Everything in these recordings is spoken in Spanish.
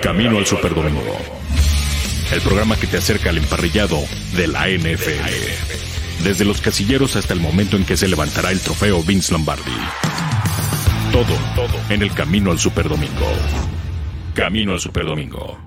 Camino al Superdomingo. El programa que te acerca al emparrillado de la NFL. Desde los casilleros hasta el momento en que se levantará el trofeo Vince Lombardi. Todo, todo en el Camino al Superdomingo. Camino al Superdomingo.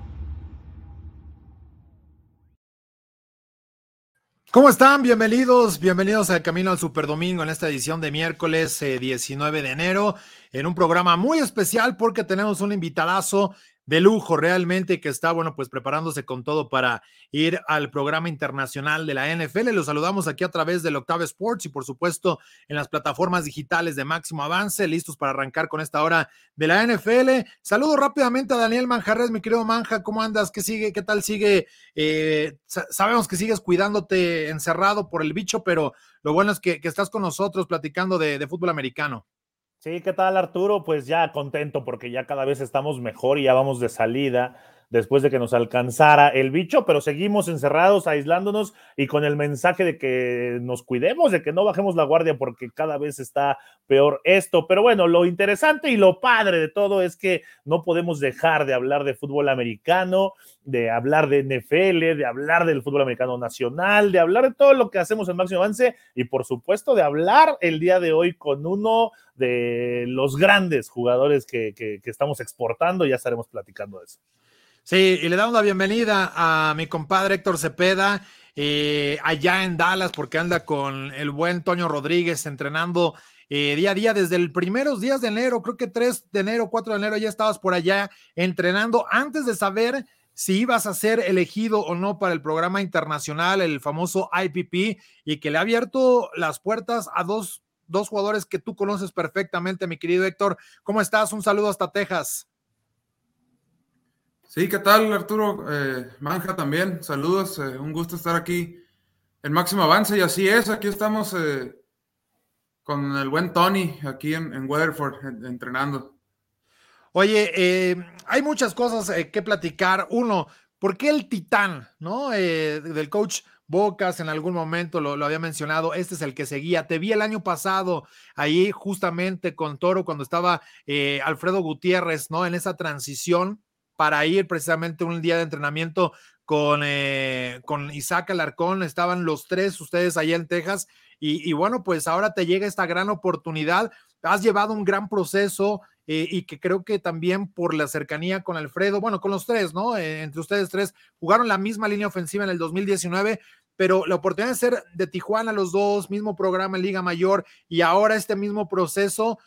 ¿Cómo están? Bienvenidos, bienvenidos al Camino al Superdomingo en esta edición de miércoles 19 eh, de enero, en un programa muy especial porque tenemos un invitadazo de lujo realmente que está, bueno, pues preparándose con todo para ir al programa internacional de la NFL. Los saludamos aquí a través del Octave Sports y por supuesto en las plataformas digitales de máximo avance, listos para arrancar con esta hora de la NFL. Saludo rápidamente a Daniel Manjarres, mi querido Manja, ¿cómo andas? ¿Qué sigue? ¿Qué tal sigue? Eh, sabemos que sigues cuidándote encerrado por el bicho, pero lo bueno es que, estás con nosotros platicando de fútbol americano. Sí, ¿qué tal Arturo? Pues ya contento porque ya cada vez estamos mejor y ya vamos de salida después de que nos alcanzara el bicho, pero seguimos encerrados, aislándonos y con el mensaje de que nos cuidemos, de que no bajemos la guardia porque cada vez está peor esto. Pero bueno, lo interesante y lo padre de todo es que no podemos dejar de hablar de fútbol americano, de hablar de NFL, de hablar del fútbol americano nacional, de hablar de todo lo que hacemos en Máximo Avance y por supuesto de hablar el día de hoy con uno de los grandes jugadores que, que, estamos exportando, ya estaremos platicando de eso. Sí, y le damos la bienvenida a mi compadre Héctor Cepeda, eh, allá en Dallas, porque anda con el buen Toño Rodríguez entrenando eh, día a día desde el primeros días de enero, creo que 3 de enero, 4 de enero ya estabas por allá entrenando antes de saber si ibas a ser elegido o no para el programa internacional, el famoso IPP, y que le ha abierto las puertas a dos, dos jugadores que tú conoces perfectamente, mi querido Héctor. ¿Cómo estás? Un saludo hasta Texas. Sí, ¿qué tal Arturo? Eh, Manja también, saludos, eh, un gusto estar aquí en Máximo Avance y así es, aquí estamos eh, con el buen Tony aquí en, Weatherford entrenando. Oye, hay muchas cosas que platicar. Uno, ¿por qué el titán, no? del coach Bocas en algún momento lo, lo, había mencionado, este es el que seguía. Te vi el año pasado ahí justamente con Toro cuando estaba Alfredo Gutiérrez, ¿no? En esa transición para ir precisamente un día de entrenamiento con, eh, con Isaac Alarcón, estaban los tres ustedes allá en Texas y, bueno, pues ahora te llega esta gran oportunidad, has llevado un gran proceso eh, y que creo que también por la cercanía con Alfredo, bueno, con los tres, ¿no? Eh, entre ustedes tres, jugaron la misma línea ofensiva en el 2019, pero la oportunidad de ser de Tijuana los dos, mismo programa en Liga Mayor y ahora este mismo proceso,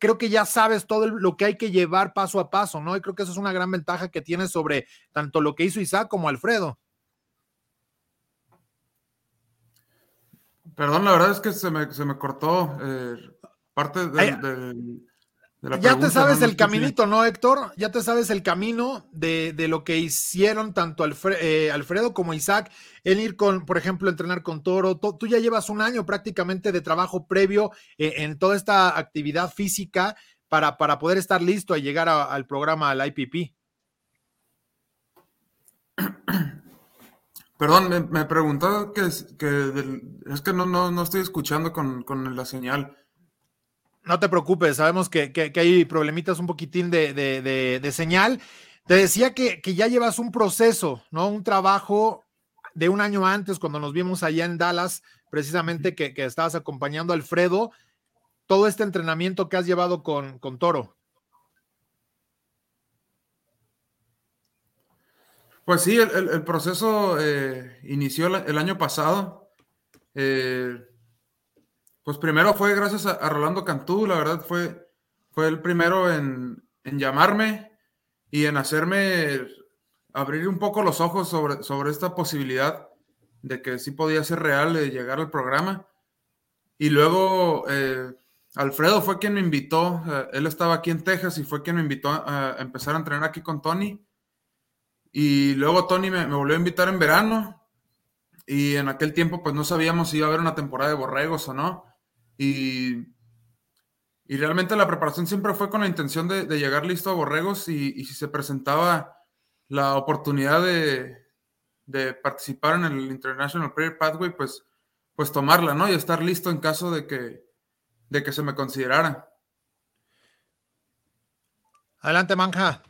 creo que ya sabes todo lo que hay que llevar paso a paso, ¿no? Y creo que eso es una gran ventaja que tienes sobre tanto lo que hizo Isaac como Alfredo. Perdón, la verdad es que se me, se me cortó eh, parte de, ya te sabes el caminito, ¿no, Héctor? Ya te sabes el camino de, lo que hicieron tanto eh, Alfredo como Isaac, el ir con, por ejemplo, entrenar con Toro. Tú ya llevas un año prácticamente de trabajo previo eh, en toda esta actividad física para, para poder estar listo y llegar al programa, al IPP. Perdón, me, me preguntaba que, es que no, no, estoy escuchando con, con la señal. No te preocupes, sabemos que, hay problemitas un poquitín de, señal. Te decía que, ya llevas un proceso, ¿no? Un trabajo de un año antes, cuando nos vimos allá en Dallas, precisamente que, estabas acompañando a Alfredo, todo este entrenamiento que has llevado con, con Toro. Pues sí, el, proceso eh, inició el, año pasado. Eh, pues primero fue gracias a, Rolando Cantú, la verdad fue, fue el primero en, llamarme y en hacerme abrir un poco los ojos sobre, sobre esta posibilidad de que sí podía ser real de llegar al programa. Y luego eh, Alfredo fue quien me invitó, eh, él estaba aquí en Texas y fue quien me invitó a, empezar a entrenar aquí con Tony. Y luego Tony me, volvió a invitar en verano y en aquel tiempo pues no sabíamos si iba a haber una temporada de borregos o no. Y, y realmente la preparación siempre fue con la intención de, llegar listo a Borregos y, si se presentaba la oportunidad de, participar en el International Prayer Pathway, pues, pues tomarla, ¿no? Y estar listo en caso de que, de que se me considerara. Adelante, Manja.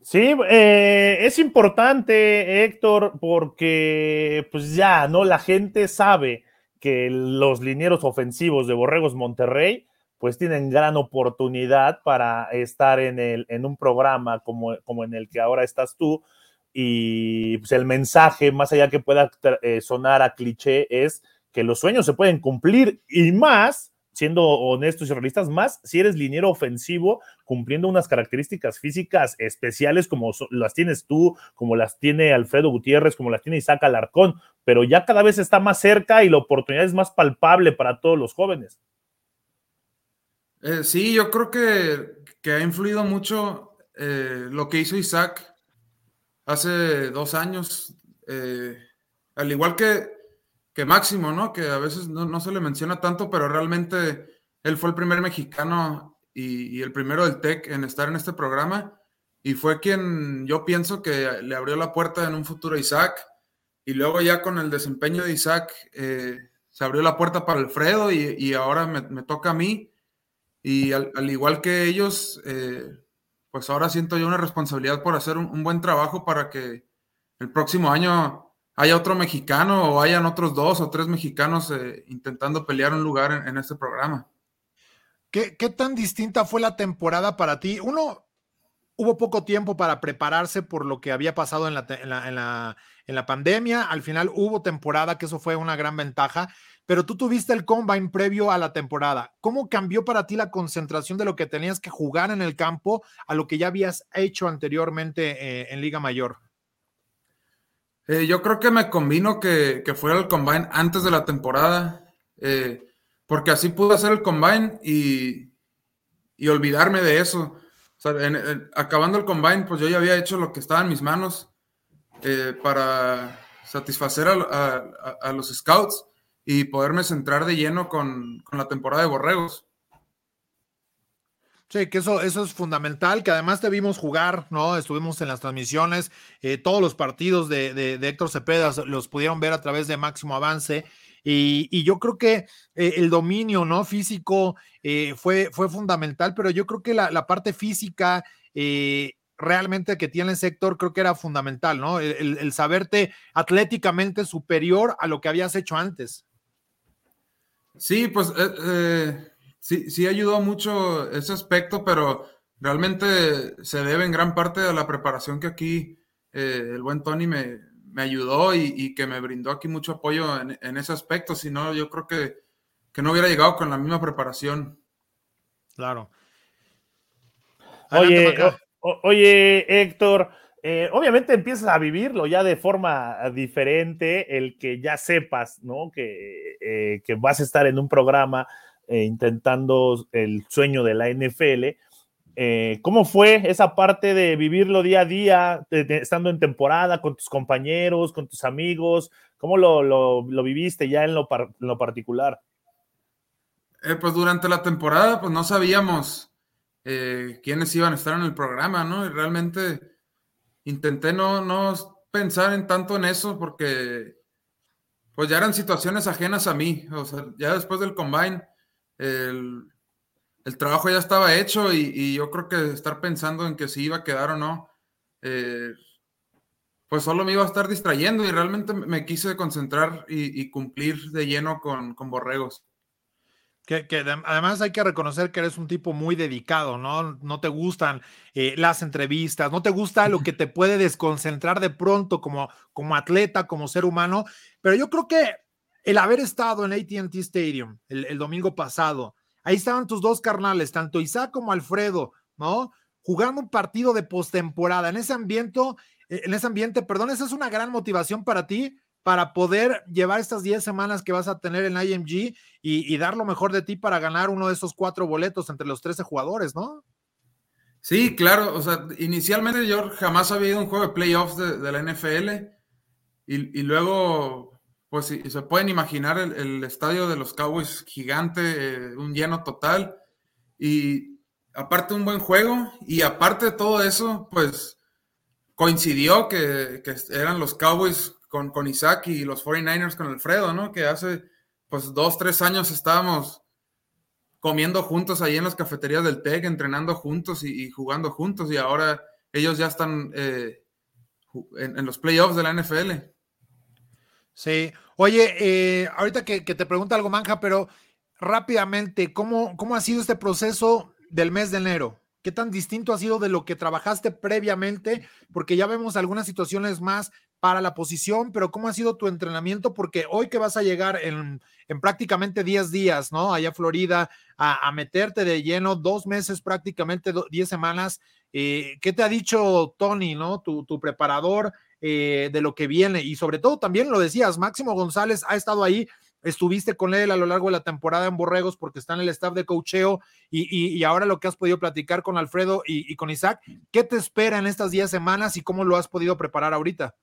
Sí, eh, es importante, Héctor, porque pues ya, ¿no? La gente sabe que los linieros ofensivos de Borregos Monterrey pues tienen gran oportunidad para estar en, el, en un programa como, como en el que ahora estás tú. Y pues el mensaje, más allá que pueda eh, sonar a cliché, es que los sueños se pueden cumplir y más, siendo honestos y realistas, más si eres liniero ofensivo, cumpliendo unas características físicas especiales como las tienes tú, como las tiene Alfredo Gutiérrez, como las tiene Isaac Alarcón, pero ya cada vez está más cerca y la oportunidad es más palpable para todos los jóvenes. Eh, sí, yo creo que, ha influido mucho eh, lo que hizo Isaac hace dos años, eh, al igual que, Máximo, ¿no? Que a veces no, se le menciona tanto, pero realmente él fue el primer mexicano y, el primero del TEC en estar en este programa y fue quien yo pienso que le abrió la puerta en un futuro a Isaac y luego ya con el desempeño de Isaac se abrió la puerta para Alfredo y, ahora me, me toca a mí y al, igual que ellos, eh, pues ahora siento yo una responsabilidad por hacer un, buen trabajo para que el próximo año haya otro mexicano o hayan otros dos o tres mexicanos eh, intentando pelear un lugar en, este programa. ¿Qué, ¿Qué, tan distinta fue la temporada para ti? Uno, hubo poco tiempo para prepararse por lo que había pasado en la, en la, en la, en la pandemia. Al final hubo temporada, que eso fue una gran ventaja pero tú tuviste el combine previo a la temporada. ¿Cómo cambió para ti la concentración de lo que tenías que jugar en el campo a lo que ya habías hecho anteriormente eh, en Liga Mayor? Eh, yo creo que me convino que, fuera el combine antes de la temporada, eh, porque así pude hacer el combine y, olvidarme de eso. acabando el combine, pues yo ya había hecho lo que estaba en mis manos para satisfacer a los scouts y poderme centrar de lleno con, la temporada de Borregos. Sí, que eso, eso es fundamental, que además te vimos jugar, ¿no? Estuvimos en las transmisiones, eh, todos los partidos de, de, Héctor Cepeda los pudieron ver a través de Máximo Avance. Y, yo creo que eh, el dominio, ¿no? Físico eh, fue, fue fundamental, pero yo creo que la, parte física realmente que tiene el sector creo que era fundamental, ¿no? El, el saberte atléticamente superior a lo que habías hecho antes. Sí, pues sí, sí ayudó mucho ese aspecto, pero realmente se debe en gran parte a la preparación que aquí eh, el buen Tony me, ayudó y, que me brindó aquí mucho apoyo en, ese aspecto. Si no, yo creo que, no hubiera llegado con la misma preparación. Claro. Oye, oye, Héctor. Eh, obviamente empiezas a vivirlo ya de forma diferente, el que ya sepas, ¿no? Que, eh, que vas a estar en un programa eh, intentando el sueño de la NFL. ¿Cómo fue esa parte de vivirlo día a día, estando en temporada con tus compañeros, con tus amigos? ¿Cómo lo, lo, viviste ya en lo, en lo particular? pues durante la temporada, pues no sabíamos quiénes iban a estar en el programa, ¿no? Y realmente intenté no, no pensar en tanto en eso porque pues ya eran situaciones ajenas a mí. O sea, ya después del combine, el, trabajo ya estaba hecho y, yo creo que estar pensando en que si iba a quedar o no, eh, pues solo me iba a estar distrayendo y realmente me quise concentrar y, cumplir de lleno con, con Borregos. Que, además hay que reconocer que eres un tipo muy dedicado, ¿no? No te gustan eh, las entrevistas, no te gusta lo que te puede desconcentrar de pronto como, como atleta, como ser humano, pero yo creo que el haber estado en ATT Stadium el, domingo pasado, ahí estaban tus dos carnales, tanto Isaac como Alfredo, ¿no? Jugando un partido de postemporada en ese ambiente, en ese ambiente, perdón, esa es una gran motivación para ti para poder llevar estas 10 semanas que vas a tener en IMG y, dar lo mejor de ti para ganar uno de esos cuatro boletos entre los 13 jugadores, ¿no? Sí, claro. O sea, inicialmente yo jamás había ido a un juego de playoffs de, la NFL y, luego, pues se pueden imaginar el, estadio de los Cowboys gigante, eh, un lleno total y aparte un buen juego y aparte de todo eso, pues coincidió que, que eran los Cowboys con, con Isaac y los 49ers con Alfredo, ¿no? Que hace pues dos, tres años estábamos comiendo juntos ahí en las cafeterías del TEC, entrenando juntos y, jugando juntos y ahora ellos ya están eh, en, los playoffs de la NFL. Sí, oye, eh, ahorita que, te pregunta algo, Manja, pero rápidamente, ¿cómo, ¿cómo ha sido este proceso del mes de enero? ¿Qué tan distinto ha sido de lo que trabajaste previamente? Porque ya vemos algunas situaciones más para la posición, pero ¿cómo ha sido tu entrenamiento? Porque hoy que vas a llegar en, prácticamente 10 días, ¿no? Allá a Florida, a, meterte de lleno, dos meses prácticamente, 10 semanas. Eh, ¿Qué te ha dicho Tony, ¿no? Tu, preparador eh, de lo que viene. Y sobre todo también lo decías, Máximo González ha estado ahí estuviste con él a lo largo de la temporada en Borregos porque está en el staff de cocheo y, ahora lo que has podido platicar con Alfredo y, con Isaac, ¿qué te espera en estas 10 semanas y cómo lo has podido preparar ahorita?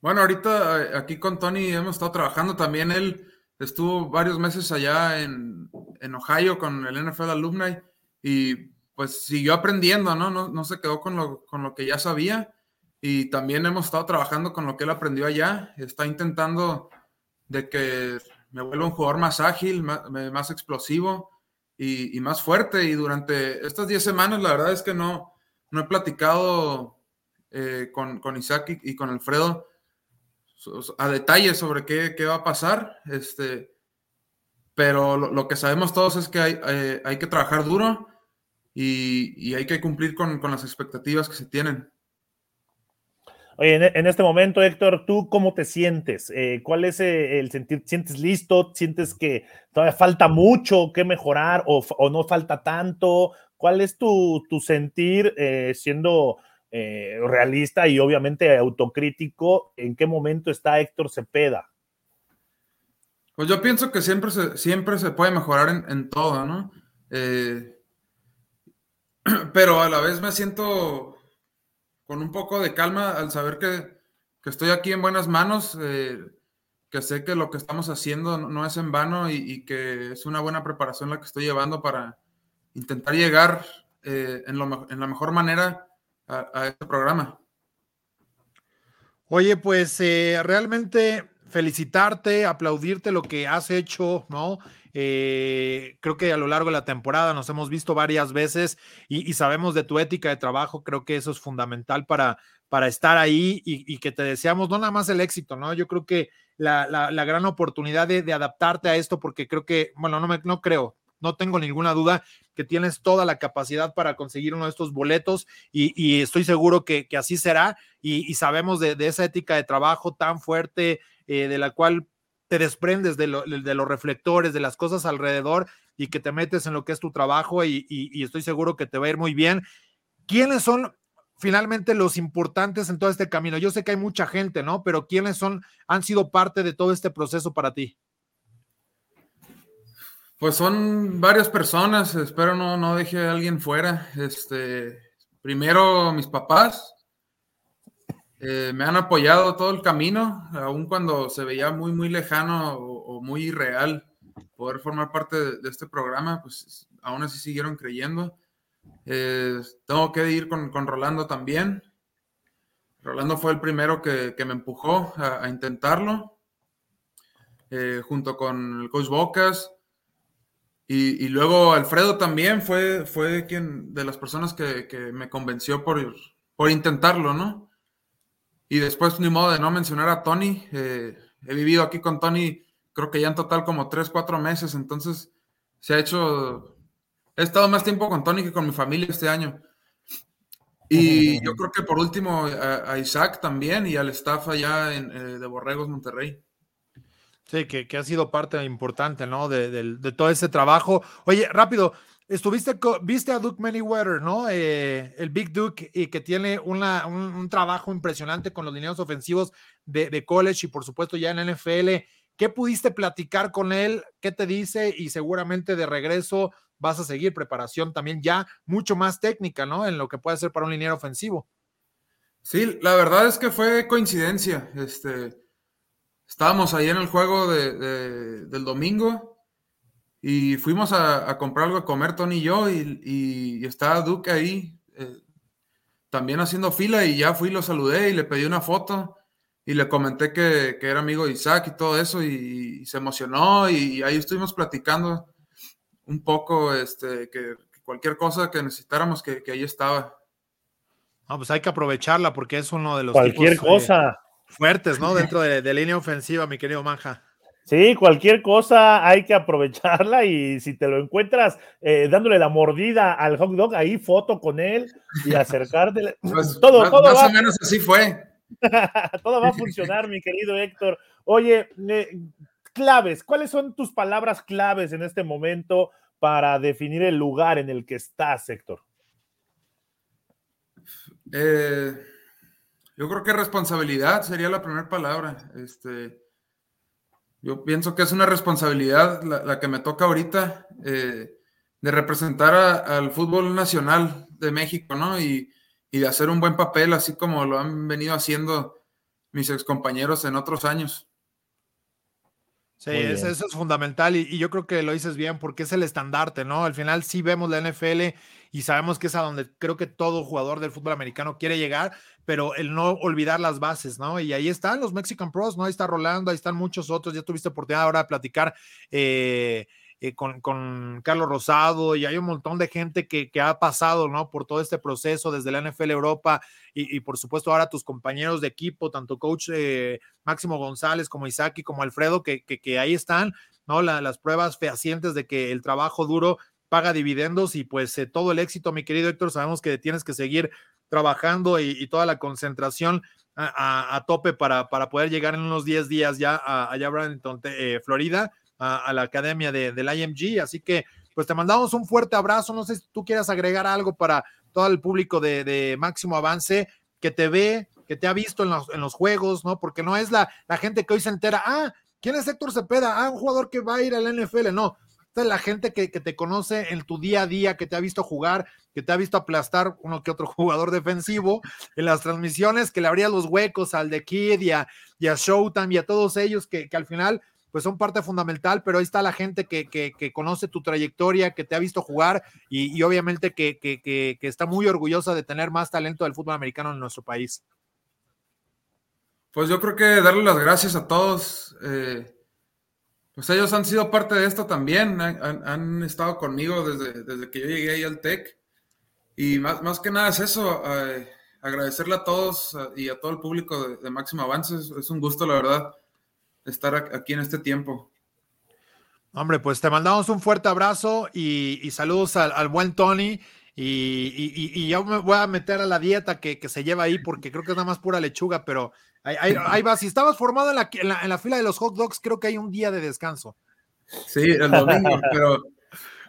Bueno, ahorita eh, aquí con Tony hemos estado trabajando también. Él estuvo varios meses allá en, Ohio con el NFL Alumni y pues siguió aprendiendo, ¿no? No, no se quedó con lo, con lo que ya sabía y también hemos estado trabajando con lo que él aprendió allá. Está intentando de que me vuelva un jugador más ágil, más, explosivo y, más fuerte. Y durante estas 10 semanas, la verdad es que no, no he platicado eh, con, con, Isaac y, con Alfredo a detalle sobre qué, qué, va a pasar. Este, pero lo, que sabemos todos es que hay, eh, hay que trabajar duro y, y hay que cumplir con, con las expectativas que se tienen. Oye, en, este momento, Héctor, ¿tú cómo te sientes? Eh, ¿Cuál es eh, el sentir? ¿Sientes listo? ¿Sientes que todavía falta mucho que mejorar o, no falta tanto? ¿Cuál es tu, sentir eh, siendo realista y obviamente autocrítico? ¿En qué momento está Héctor Cepeda? Pues yo pienso que siempre se, siempre se puede mejorar en, en todo, ¿no? pero a la vez me siento con un poco de calma al saber que, estoy aquí en buenas manos, eh, que sé que lo que estamos haciendo no, es en vano y, que es una buena preparación la que estoy llevando para intentar llegar eh, en, la mejor manera a, este programa. Oye, pues eh, realmente felicitarte, aplaudirte lo que has hecho, ¿no? Eh, creo que a lo largo de la temporada nos hemos visto varias veces y, sabemos de tu ética de trabajo. Creo que eso es fundamental para, para estar ahí y, que te deseamos no nada más el éxito, ¿no? Yo creo que la, gran oportunidad de, adaptarte a esto, porque creo que, bueno, no, me, no creo, no tengo ninguna duda que tienes toda la capacidad para conseguir uno de estos boletos y, estoy seguro que, así será y, sabemos de, esa ética de trabajo tan fuerte eh, de la cual desprendes de, los reflectores, de las cosas alrededor y que te metes en lo que es tu trabajo y, estoy seguro que te va a ir muy bien. ¿Quiénes son finalmente los importantes en todo este camino? Yo sé que hay mucha gente, ¿no? Pero ¿quiénes son, han sido parte de todo este proceso para ti? Pues son varias personas, espero no, no deje a alguien fuera. Este, primero mis papás, eh, me han apoyado todo el camino, aun cuando se veía muy, muy lejano o, muy irreal poder formar parte de, este programa, pues aún así siguieron creyendo. Eh, tengo que ir con, Rolando también. Rolando fue el primero que, me empujó a, intentarlo, eh, junto con el coach Bocas. Y, luego Alfredo también fue, fue quien de las personas que, me convenció por, por intentarlo, ¿no? Y después, ni modo de no mencionar a Tony. Eh, he vivido aquí con Tony, creo que ya en total como tres, cuatro meses. Entonces, se ha hecho. He estado más tiempo con Tony que con mi familia este año. Y yo creo que por último a, Isaac también y al staff allá en, eh, de Borregos Monterrey. Sí, que, ha sido parte importante, ¿no? De, de todo ese trabajo. Oye, rápido, Estuviste, viste a Duke Manyweather, ¿no? Eh, el Big Duke, y que tiene una, un, trabajo impresionante con los lineos ofensivos de, college y por supuesto ya en NFL. ¿Qué pudiste platicar con él? ¿Qué te dice? Y seguramente de regreso vas a seguir preparación también ya mucho más técnica, ¿no? En lo que puede ser para un liniero ofensivo. Sí, la verdad es que fue coincidencia. Este, estábamos ahí en el juego del domingo y fuimos a, comprar algo a comer, Tony y yo, y, y, estaba Duque ahí eh, también haciendo fila y ya fui, lo saludé y le pedí una foto y le comenté que, era amigo de Isaac y todo eso y, se emocionó y, ahí estuvimos platicando un poco, este, que, cualquier cosa que necesitáramos, que, ahí estaba. No, pues hay que aprovecharla porque es uno de los cualquier cosa fuertes, ¿no? Dentro de, de línea ofensiva, mi querido Manja. Sí, cualquier cosa hay que aprovecharla y si te lo encuentras eh, dándole la mordida al hot dog, ahí foto con él y acercarte. Pues, todo, más, todo más o menos así fue. todo va a funcionar, mi querido Héctor. Oye, eh, claves, ¿cuáles son tus palabras claves en este momento para definir el lugar en el que estás, Héctor? Eh, yo creo que responsabilidad sería la primera palabra. Este yo pienso que es una responsabilidad la, que me toca ahorita eh, de representar al fútbol nacional de México, ¿no? Y, de hacer un buen papel, así como lo han venido haciendo mis excompañeros en otros años. Sí, eso, es fundamental y, y, yo creo que lo dices bien porque es el estandarte, ¿no? Al final sí vemos la NFL y sabemos que es a donde creo que todo jugador del fútbol americano quiere llegar, pero el no olvidar las bases, ¿no? Y ahí están los Mexican Pros, ¿no? Ahí está Rolando, ahí están muchos otros, ya tuviste oportunidad ahora de platicar eh, eh, con, con, Carlos Rosado y hay un montón de gente que, que, ha pasado, ¿no? Por todo este proceso desde la NFL Europa y, y por supuesto ahora tus compañeros de equipo, tanto coach eh, Máximo González como Isaki como Alfredo, que, que, ahí están, ¿no? La, las pruebas fehacientes de que el trabajo duro paga dividendos y pues todo el éxito, mi querido Héctor, sabemos que tienes que seguir trabajando y, toda la concentración a, tope para, para, poder llegar en unos 10 días ya a, allá Bradenton, eh, Florida, a, la academia de, del IMG. Así que, pues te mandamos un fuerte abrazo. No sé si tú quieras agregar algo para todo el público de, Máximo Avance que te ve, que te ha visto en los, en los juegos, ¿no? Porque no es la, la gente que hoy se entera, ah, ¿quién es Héctor Cepeda? Ah, un jugador que va a ir al NFL. No, es la gente que, que, te conoce en tu día a día, que te ha visto jugar, que te ha visto aplastar uno que otro jugador defensivo en las transmisiones, que le abría los huecos al de Kid y a, y a Showtime y a todos ellos que, que, al final pues son parte fundamental, pero ahí está la gente que, que conoce tu trayectoria, que te ha visto jugar y, y obviamente que, está muy orgullosa de tener más talento del fútbol americano en nuestro país. Pues yo creo que darle las gracias a todos. Eh pues ellos han sido parte de esto también, han, estado conmigo desde, desde, que yo llegué ahí al TEC. Y más, más que nada es eso, eh, agradecerle a todos y a todo el público de, Máximo Avances. Es un gusto, la verdad, estar aquí en este tiempo. Hombre, pues te mandamos un fuerte abrazo y, saludos al, buen Tony. Y, y, yo me voy a meter a la dieta que, que, se lleva ahí porque creo que es nada más pura lechuga, pero Ahí, va, si estabas formado en la, en, la, fila de los hot dogs, creo que hay un día de descanso. Sí, el domingo, pero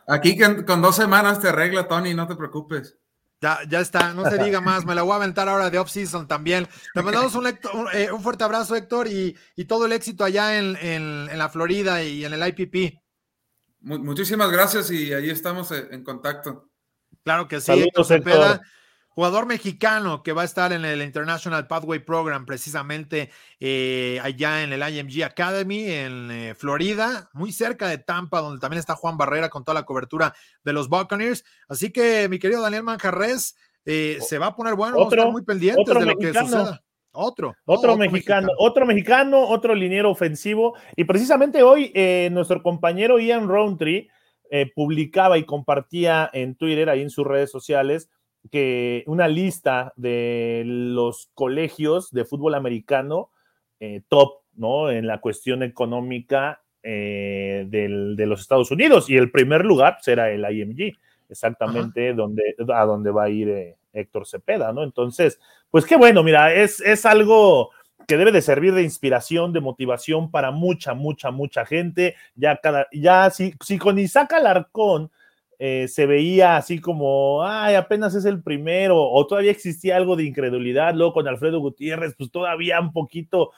aquí con, dos semanas te arregla, Tony, no te preocupes. Ya, ya está, no se diga más, me la voy a aventar ahora de off-season también. Te mandamos un, eh, un, fuerte abrazo, Héctor, y, y, todo el éxito allá en, en, la Florida y en el IPP. Muchísimas gracias y ahí estamos en contacto. Claro que sí, Saludos, Héctor jugador mexicano que va a estar en el International Pathway Program, precisamente eh, allá en el IMG Academy en eh, Florida, muy cerca de Tampa, donde también está Juan Barrera con toda la cobertura de los Buccaneers. Así que, mi querido Daniel Manjarres, eh, se va a poner bueno, vamos a estar muy pendientes de lo que suceda. Otro, otro, mexicano, otro mexicano, otro liniero ofensivo. Y precisamente hoy nuestro compañero Ian Roundtree publicaba y compartía en Twitter, ahí en sus redes sociales, que una lista de los colegios de fútbol americano eh, top, ¿no? En la cuestión económica eh, de los Estados Unidos. Y el primer lugar será el IMG, exactamente donde, a donde va a ir eh, Héctor Cepeda, ¿no? Entonces, pues qué bueno, mira, es, es algo que debe de servir de inspiración, de motivación para mucha, mucha, mucha gente. Ya cada, ya si, si con Isaac Alarcón eh, se veía así como, ay, apenas es el primero, o todavía existía algo de incredulidad, luego con Alfredo Gutiérrez, pues todavía un poquito,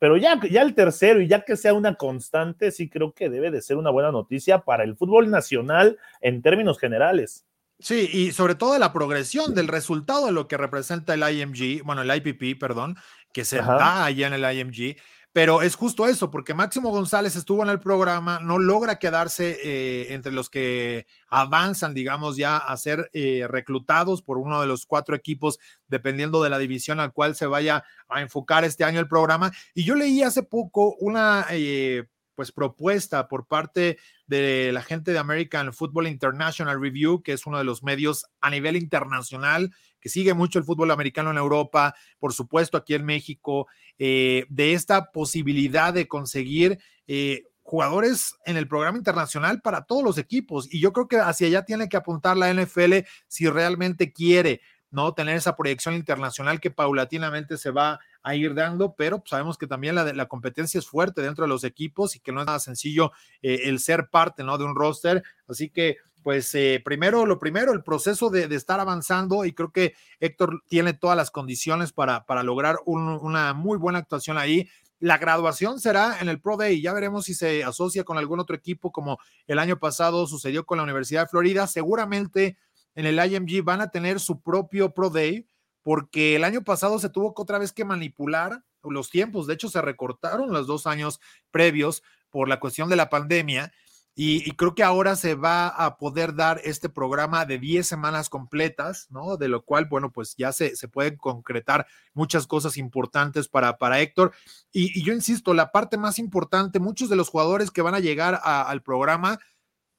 pero ya, ya el tercero y ya que sea una constante, sí creo que debe de ser una buena noticia para el fútbol nacional en términos generales. Sí, y sobre todo la progresión del resultado de lo que representa el IMG, bueno, el IPP, perdón, que se da allá en el IMG pero es justo eso, porque Máximo González estuvo en el programa, no logra quedarse eh, entre los que avanzan, digamos, ya a ser eh, reclutados por uno de los cuatro equipos, dependiendo de la división al cual se vaya a enfocar este año el programa. Y yo leí hace poco una, eh, pues propuesta por parte de la gente de American Football International Review, que es uno de los medios a nivel internacional que sigue mucho el fútbol americano en Europa, por supuesto aquí en México, eh, de esta posibilidad de conseguir eh, jugadores en el programa internacional para todos los equipos. Y yo creo que hacia allá tiene que apuntar la NFL si realmente quiere ¿no? Tener esa proyección internacional que paulatinamente se va a ir dando, pero pues, sabemos que también la, la, competencia es fuerte dentro de los equipos y que no es nada sencillo eh, el ser parte, ¿no? De un roster. Así que, pues, eh, primero, lo primero, el proceso de, estar avanzando y creo que Héctor tiene todas las condiciones para, para lograr una muy buena actuación ahí. La graduación será en el Pro Day. Ya veremos si se asocia con algún otro equipo como el año pasado sucedió con la Universidad de Florida. Seguramente en el IMG van a tener su propio Pro Day, porque el año pasado se tuvo que otra vez que manipular los tiempos. De hecho, se recortaron los dos años previos por la cuestión de la pandemia. Y, creo que ahora se va a poder dar este programa de 10 semanas completas, ¿no? De lo cual, bueno, pues ya se, se pueden concretar muchas cosas importantes para, para Héctor. Y, yo insisto, la parte más importante, muchos de los jugadores que van a llegar al programa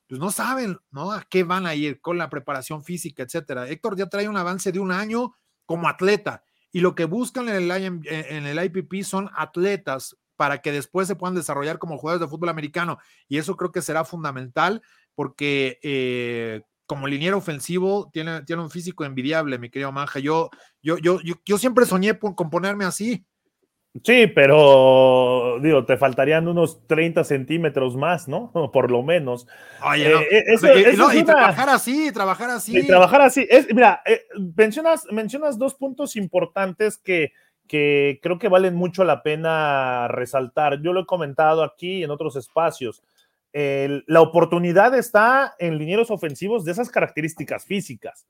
pues no saben, ¿no? A qué van a ir con la preparación física, etcétera. Héctor ya trae un avance de un año como atleta y lo que buscan en el, en el IPP son atletas para que después se puedan desarrollar como jugadores de fútbol americano y eso creo que será fundamental porque eh, como liniero ofensivo tiene, tiene un físico envidiable, mi querido Manja. Yo, yo, yo, yo, yo siempre soñé con ponerme así. Sí, pero digo, te faltarían unos 30 centímetros más, ¿no? Por lo menos. Oye, no. Eh, y, trabajar así, trabajar así. Y trabajar así. Es, mira, eh, mencionas, mencionas dos puntos importantes que, que creo que valen mucho la pena resaltar. Yo lo he comentado aquí en otros espacios. la oportunidad está en linieros ofensivos de esas características físicas,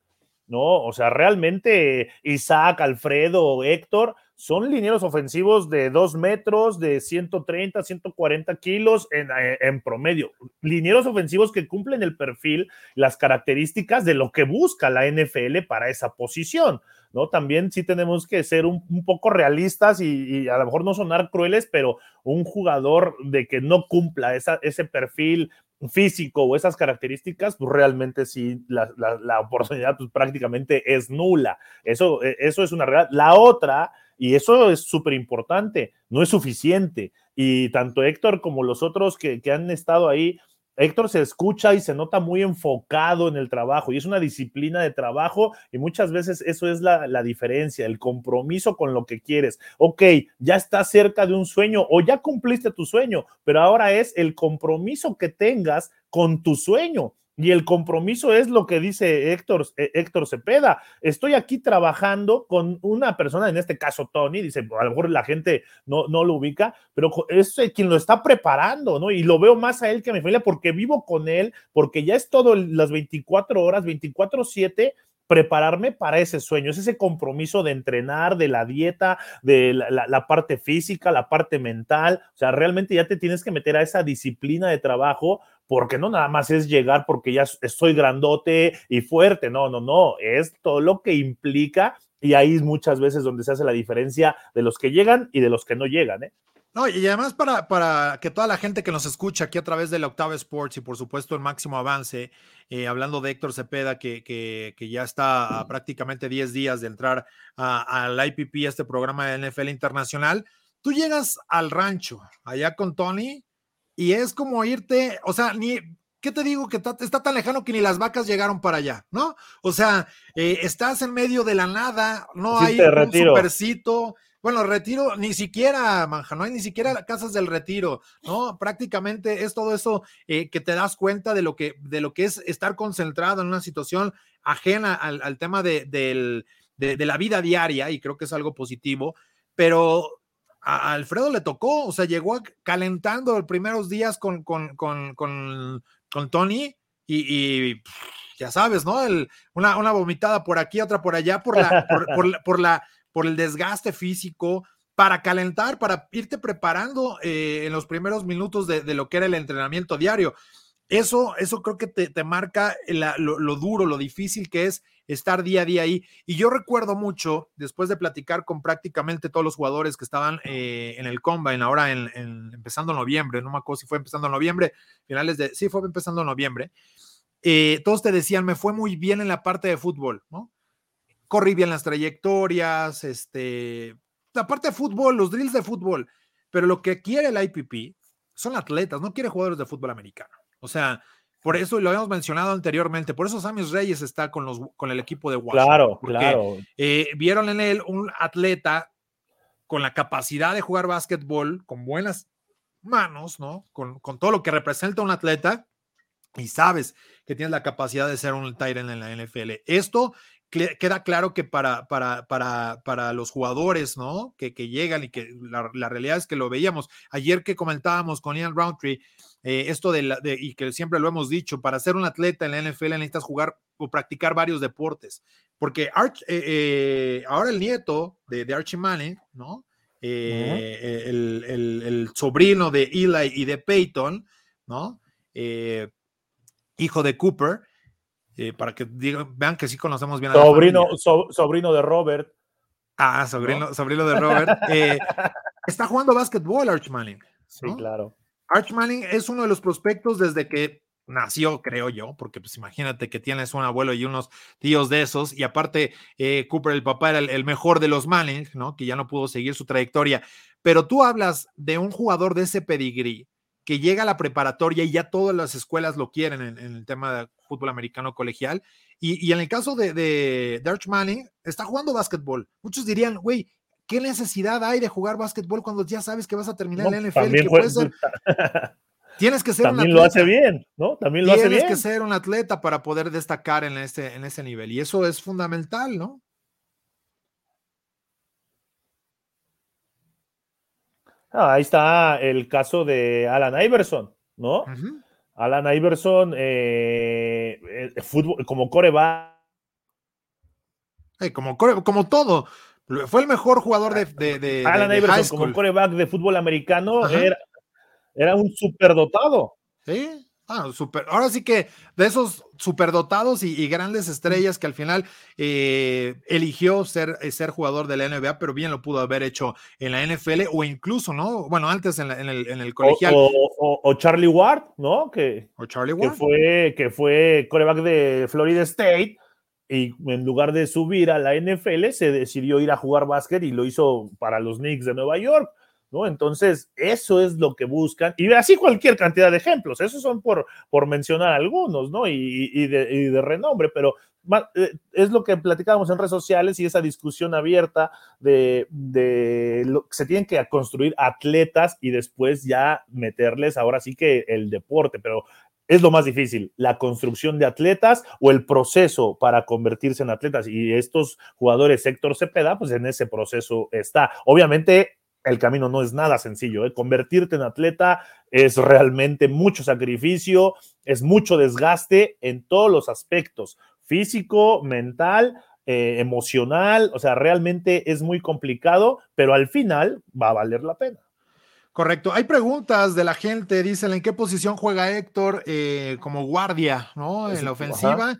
¿no? O sea, realmente Isaac, Alfredo, Héctor son linieros ofensivos de 2 metros, de 130, 140 kilos en, eh, en, promedio. Linieros ofensivos que cumplen el perfil, las características de lo que busca la NFL para esa posición. También sí tenemos que ser un, poco realistas y, a lo mejor no sonar crueles, pero un jugador de que no cumpla ese perfil físico o esas características, pues realmente sí, la, la, oportunidad pues prácticamente es nula. Eso, e, eso es una realidad. La otra y eso es súper importante, no es suficiente. Y tanto Héctor como los otros que, han estado ahí, Héctor se escucha y se nota muy enfocado en el trabajo y es una disciplina de trabajo y muchas veces eso es la, la, diferencia, el compromiso con lo que quieres. Ok, ya estás cerca de un sueño o ya cumpliste tu sueño, pero ahora es el compromiso que tengas con tu sueño. Y el compromiso es lo que dice Héctor, eh, Héctor Cepeda. Estoy aquí trabajando con una persona, en este caso Tony, dice, a lo mejor la gente no, no lo ubica, pero es quien lo está preparando, ¿no? Y lo veo más a él que a mi familia porque vivo con él, porque ya es todo las 24 horas, 24/7 prepararme para ese sueño, es ese compromiso de entrenar, de la dieta, de la, parte física, la parte mental, o sea, realmente ya te tienes que meter a esa disciplina de trabajo porque no nada más es llegar porque ya estoy grandote y fuerte, no, no, no, es todo lo que implica y ahí es muchas veces donde se hace la diferencia de los que llegan y de los que no llegan, ¿eh? No, y además para, para que toda la gente que nos escucha aquí a través de la Octava Sports y por supuesto el máximo avance, eh, hablando de Héctor Cepeda, que, que, ya está a prácticamente 10 días de entrar al IPP, este programa de NFL Internacional, tú llegas al rancho allá con Tony y es como irte, o sea, ni, ¿qué te digo? Que está, tan lejano que ni las vacas llegaron para allá, ¿no? O sea, eh, estás en medio de la nada, no hay un supercito bueno, retiro, ni siquiera, Manja, no hay ni siquiera casas del retiro, ¿no? Prácticamente es todo eso eh, que te das cuenta de lo que, de lo que es estar concentrado en una situación ajena al, tema de, de, la vida diaria, y creo que es algo positivo, pero a Alfredo le tocó, o sea, llegó calentando los primeros días con, con, con, con, Tony y, ya sabes, ¿no? El, una, una, vomitada por aquí, otra por allá, por la, por la por el desgaste físico, para calentar, para irte preparando eh, en los primeros minutos de, lo que era el entrenamiento diario. Eso, eso creo que te, marca lo, duro, lo difícil que es estar día a día ahí. Y yo recuerdo mucho, después de platicar con prácticamente todos los jugadores que estaban eh, en el Combine, ahora en, empezando noviembre, no me acuerdo si fue empezando en noviembre, finales de, sí, fue empezando en noviembre, eh, todos te decían, me fue muy bien en la parte de fútbol, ¿no? Corrí bien las trayectorias, este, la parte de fútbol, los drills de fútbol, pero lo que quiere el IPP son atletas, no quiere jugadores de fútbol americano. O sea, por eso lo habíamos mencionado anteriormente, por eso Samuel Reyes está con, los, con el equipo de Washington. Claro, claro. Eh, vieron en él un atleta con la capacidad de jugar básquetbol, con buenas manos, ¿no? Con, con, todo lo que representa un atleta y sabes que tienes la capacidad de ser un Tyrant en la NFL. Esto queda claro que para, para, para, para los jugadores, ¿no? Que, que llegan y que la, la, realidad es que lo veíamos. Ayer que comentábamos con Ian Roundtree, eh, esto de, la, de, y que siempre lo hemos dicho, para ser un atleta en la NFL necesitas jugar o practicar varios deportes. Porque Arch, eh, eh, ahora el nieto de, de Archie Manning, ¿no? el, el, el, sobrino de Eli y de Peyton, ¿no? hijo de Cooper, para que digan, vean que sí conocemos bien a sobrino, sobrino de Robert. Ah, sobrino, sobrino de Robert. Está jugando básquetbol Arch Manning. Sí, claro. Arch Manning es uno de los prospectos desde que nació, creo yo, porque pues imagínate que tienes un abuelo y unos tíos de esos, y aparte eh, Cooper, el papá, era el, mejor de los Manning, ¿no? Que ya no pudo seguir su trayectoria. Pero tú hablas de un jugador de ese pedigrí, que llega a la preparatoria y ya todas las escuelas lo quieren en, el tema de fútbol americano colegial. Y, en el caso de, de, Arch Manning, está jugando básquetbol. Muchos dirían, güey, ¿qué necesidad hay de jugar básquetbol cuando ya sabes que vas a terminar en la NFL? tienes que ser también un atleta. lo hace bien, ¿no? También lo hace bien. Tienes que ser un atleta para poder destacar en ese, en ese nivel. Y eso es fundamental, ¿no? Ah, ahí está el caso de Alan Iverson, ¿no? Alan Iverson, eh, eh, fútbol, como coreback. como, como todo. Fue el mejor jugador de. Alan Iverson, como coreback de fútbol americano, era, era, un superdotado. Sí, Ah, super. Ahora sí que de esos superdotados y, y grandes estrellas que al final eh, eligió ser, eh, ser jugador de la NBA, pero bien lo pudo haber hecho en la NFL o incluso, ¿no? Bueno, antes en, el, en el, colegial. O, Charlie Ward, ¿no? Que, o Charlie Ward. Que fue, que fue coreback de Florida State y en lugar de subir a la NFL se decidió ir a jugar básquet y lo hizo para los Knicks de Nueva York. ¿no? Entonces, eso es lo que buscan, y así cualquier cantidad de ejemplos, esos son por, por mencionar algunos, ¿no? Y, de, renombre, pero eh, es lo que platicábamos en redes sociales y esa discusión abierta de, de lo, se tienen que construir atletas y después ya meterles ahora sí que el deporte, pero es lo más difícil, la construcción de atletas o el proceso para convertirse en atletas. Y estos jugadores, Héctor Cepeda, pues en ese proceso está. Obviamente el camino no es nada sencillo. ¿eh? Convertirte en atleta es realmente mucho sacrificio, es mucho desgaste en todos los aspectos, físico, mental, eh, emocional, o sea, realmente es muy complicado, pero al final va a valer la pena. Correcto. Hay preguntas de la gente, dicen en qué posición juega Héctor eh, como guardia, ¿no? En la ofensiva.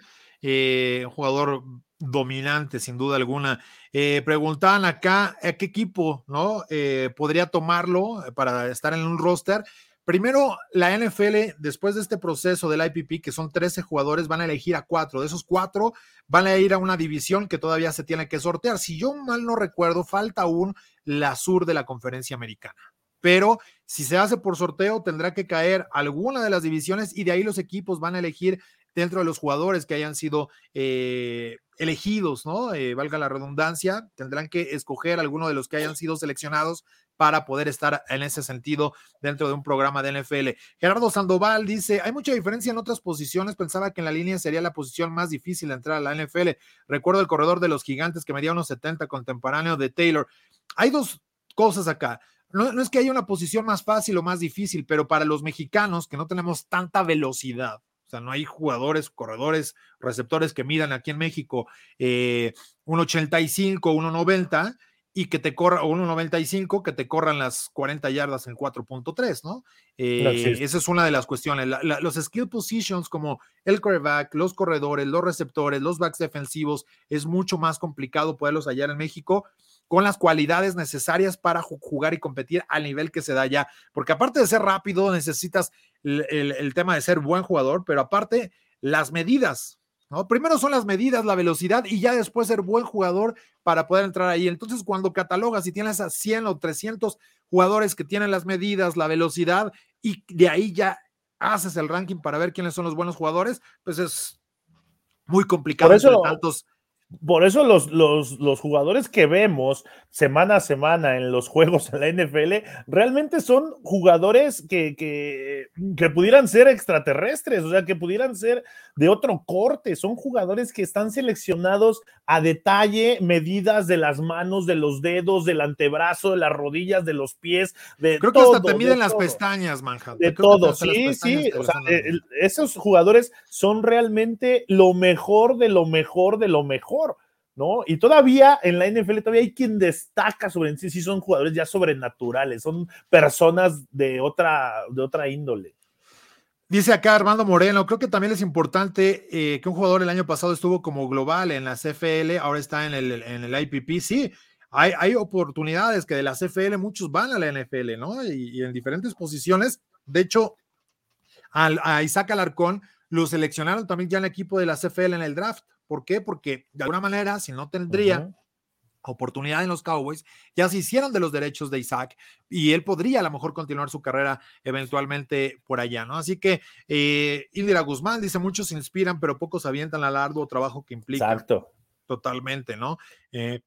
jugador dominante, sin duda alguna. Eh, preguntaban acá a qué equipo ¿no? Eh, podría tomarlo para estar en un roster. Primero, la NFL, después de este proceso del IPP, que son 13 jugadores, van a elegir a cuatro. De esos cuatro, van a ir a una división que todavía se tiene que sortear. Si yo mal no recuerdo, falta aún la sur de la conferencia americana. Pero si se hace por sorteo, tendrá que caer alguna de las divisiones y de ahí los equipos van a elegir dentro de los jugadores que hayan sido eh, elegidos, ¿no? Eh, valga la redundancia, tendrán que escoger alguno de los que hayan sido seleccionados para poder estar en ese sentido dentro de un programa de NFL. Gerardo Sandoval dice, hay mucha diferencia en otras posiciones, pensaba que en la línea sería la posición más difícil de entrar a la NFL. Recuerdo el corredor de los gigantes que medía unos 70 contemporáneo de Taylor. Hay dos cosas acá. No, no es que haya una posición más fácil o más difícil, pero para los mexicanos que no tenemos tanta velocidad, o sea, no hay jugadores, corredores, receptores que midan aquí en México eh, 1,85, 1,90 y que te corra, o 1.95, que te corran las 40 yardas en 4.3, ¿no? Eh, esa es una de las cuestiones. los skill positions como el quarterback, los corredores, los receptores, los backs defensivos, es mucho más complicado poderlos hallar en México con las cualidades necesarias para jugar y competir al nivel que se da ya. Porque aparte de ser rápido, necesitas el tema de ser buen jugador, pero aparte las medidas, ¿no? Primero son las medidas, la velocidad y ya después ser buen jugador para poder entrar ahí. Entonces, cuando catalogas y tienes a 100 o 300 jugadores que tienen las medidas, la velocidad y de ahí ya haces el ranking para ver quiénes son los buenos jugadores, pues es muy complicado. Por eso, tantos por eso los, los, jugadores que vemos semana a semana en los juegos en la NFL realmente son jugadores que, que, que, pudieran ser extraterrestres, o sea, que pudieran ser de otro corte. Son jugadores que están seleccionados a detalle, medidas de las manos, de los dedos, del antebrazo, de las rodillas, de los pies, de Creo que hasta te miden las pestañas, Manja. De todo, sí, sí. O sea, esos jugadores son realmente lo mejor de lo mejor de lo mejor ¿no? Y todavía en la NFL todavía hay quien destaca sobre sí, sí son jugadores ya sobrenaturales, son personas de otra, de otra índole. Dice acá Armando Moreno, creo que también es importante eh, que un jugador el año pasado estuvo como global en la CFL, ahora está en el, en el IPP, sí, hay, hay, oportunidades que de la CFL muchos van a la NFL, ¿no? Y, en diferentes posiciones. De hecho, a Isaac Alarcón lo seleccionaron también ya en el equipo de la CFL en el draft. ¿Por qué? Porque de alguna manera, si no tendría oportunidad en los Cowboys, ya se hicieron de los derechos de Isaac y él podría a lo mejor continuar su carrera eventualmente por allá, ¿no? Así que eh, Indira Guzmán dice, muchos se inspiran, pero pocos avientan al arduo trabajo que implica. Exacto. Totalmente, ¿no? Eh,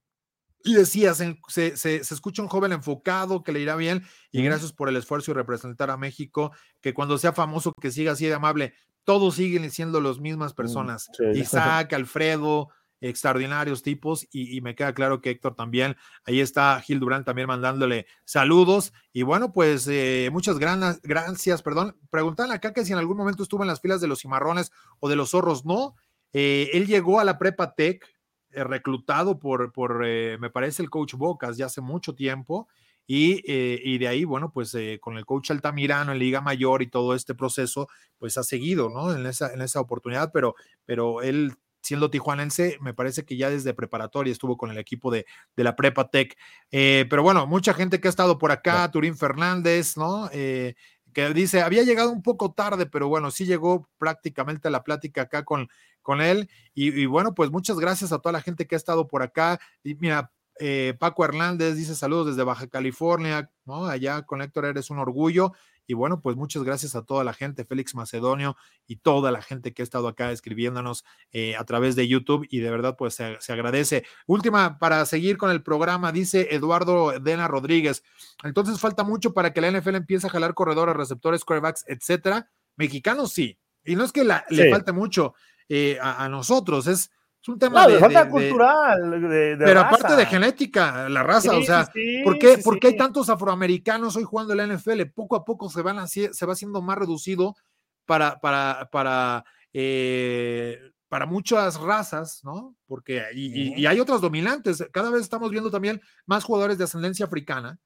y decía, se, se, se, escucha un joven enfocado que le irá bien y gracias por el esfuerzo y representar a México, que cuando sea famoso, que siga así de amable todos siguen siendo las mismas mm, personas. Isaac, Alfredo, extraordinarios tipos y, me queda claro que Héctor también, ahí está Gil Durán también mandándole saludos. Y bueno, pues eh, muchas gracias, perdón, preguntan acá que si en algún momento estuvo en las filas de los cimarrones o de los zorros, no, eh, él llegó a la prepa tech eh, reclutado por, por me parece el coach Bocas ya hace mucho tiempo eh, y, de ahí, bueno, pues eh, con el coach Altamirano en Liga Mayor y todo este proceso, pues ha seguido, ¿no? En esa, en esa oportunidad, pero, pero él siendo tijuanense, me parece que ya desde preparatoria estuvo con el equipo de, de la Prepa Tech. Eh, pero bueno, mucha gente que ha estado por acá, Turín Fernández, ¿no? que dice, había llegado un poco tarde, pero bueno, sí llegó prácticamente a la plática acá con, con él. Y, y, bueno, pues muchas gracias a toda la gente que ha estado por acá. Y mira, eh, Paco Hernández dice saludos desde Baja California, ¿no? Allá con Héctor eres un orgullo. Y bueno, pues muchas gracias a toda la gente, Félix Macedonio y toda la gente que ha estado acá escribiéndonos eh, a través de YouTube y de verdad pues se, agradece. Última para seguir con el programa, dice Eduardo Dena Rodríguez. Entonces falta mucho para que la NFL empiece a jalar corredores, receptores, quarterbacks, etcétera. Mexicanos sí. Y no es que le falte mucho eh, a, nosotros, es es un tema de, falta cultural. pero aparte de genética, la raza, o sea, ¿por, qué, hay tantos afroamericanos hoy jugando en la NFL? Poco a poco se, van se va haciendo más reducido para, para, para, eh, para muchas razas, ¿no? Porque y, hay otras dominantes. Cada vez estamos viendo también más jugadores de ascendencia africana,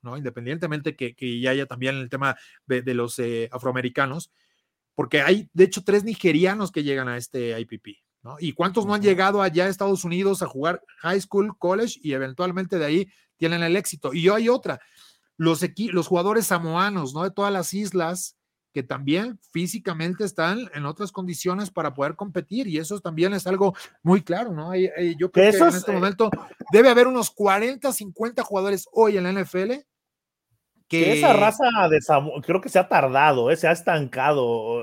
¿no? Independientemente que, que ya haya también el tema de, los eh, afroamericanos, porque hay, de hecho, tres nigerianos que llegan a este IPP. ¿Y cuántos no han llegado allá a Estados Unidos a jugar high school, college y eventualmente de ahí tienen el éxito? Y yo hay otra, los, los jugadores samoanos, ¿no? De todas las islas que también físicamente están en otras condiciones para poder competir y eso también es algo muy claro, ¿no? yo creo que en este eh momento debe haber unos 40, 50 jugadores hoy en la NFL que, esa raza de Samoa, creo que se ha tardado, ¿eh? se ha estancado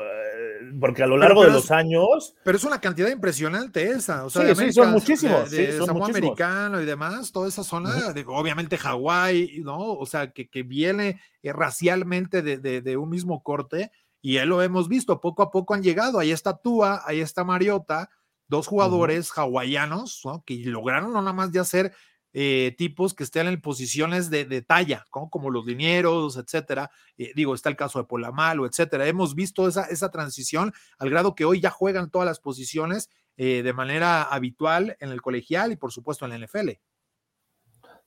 porque a lo largo de los años. Pero es una cantidad impresionante esa. O sea, sí, son muchísimos. De, americano y demás, toda esa zona, obviamente Hawái, ¿no? O sea, que, que viene eh, racialmente de, de, un mismo corte, y ya lo hemos visto, poco a poco han llegado. Ahí está Tua, ahí está Mariota, dos jugadores hawaianos, ¿no? Que lograron no nada más de hacer eh, tipos que estén en posiciones de, talla, como los linieros, etcétera. Eh, digo, está el caso de Polamalo, etcétera. Hemos visto esa, esa transición al grado que hoy ya juegan todas las posiciones eh, de manera habitual en el colegial y por supuesto en la NFL.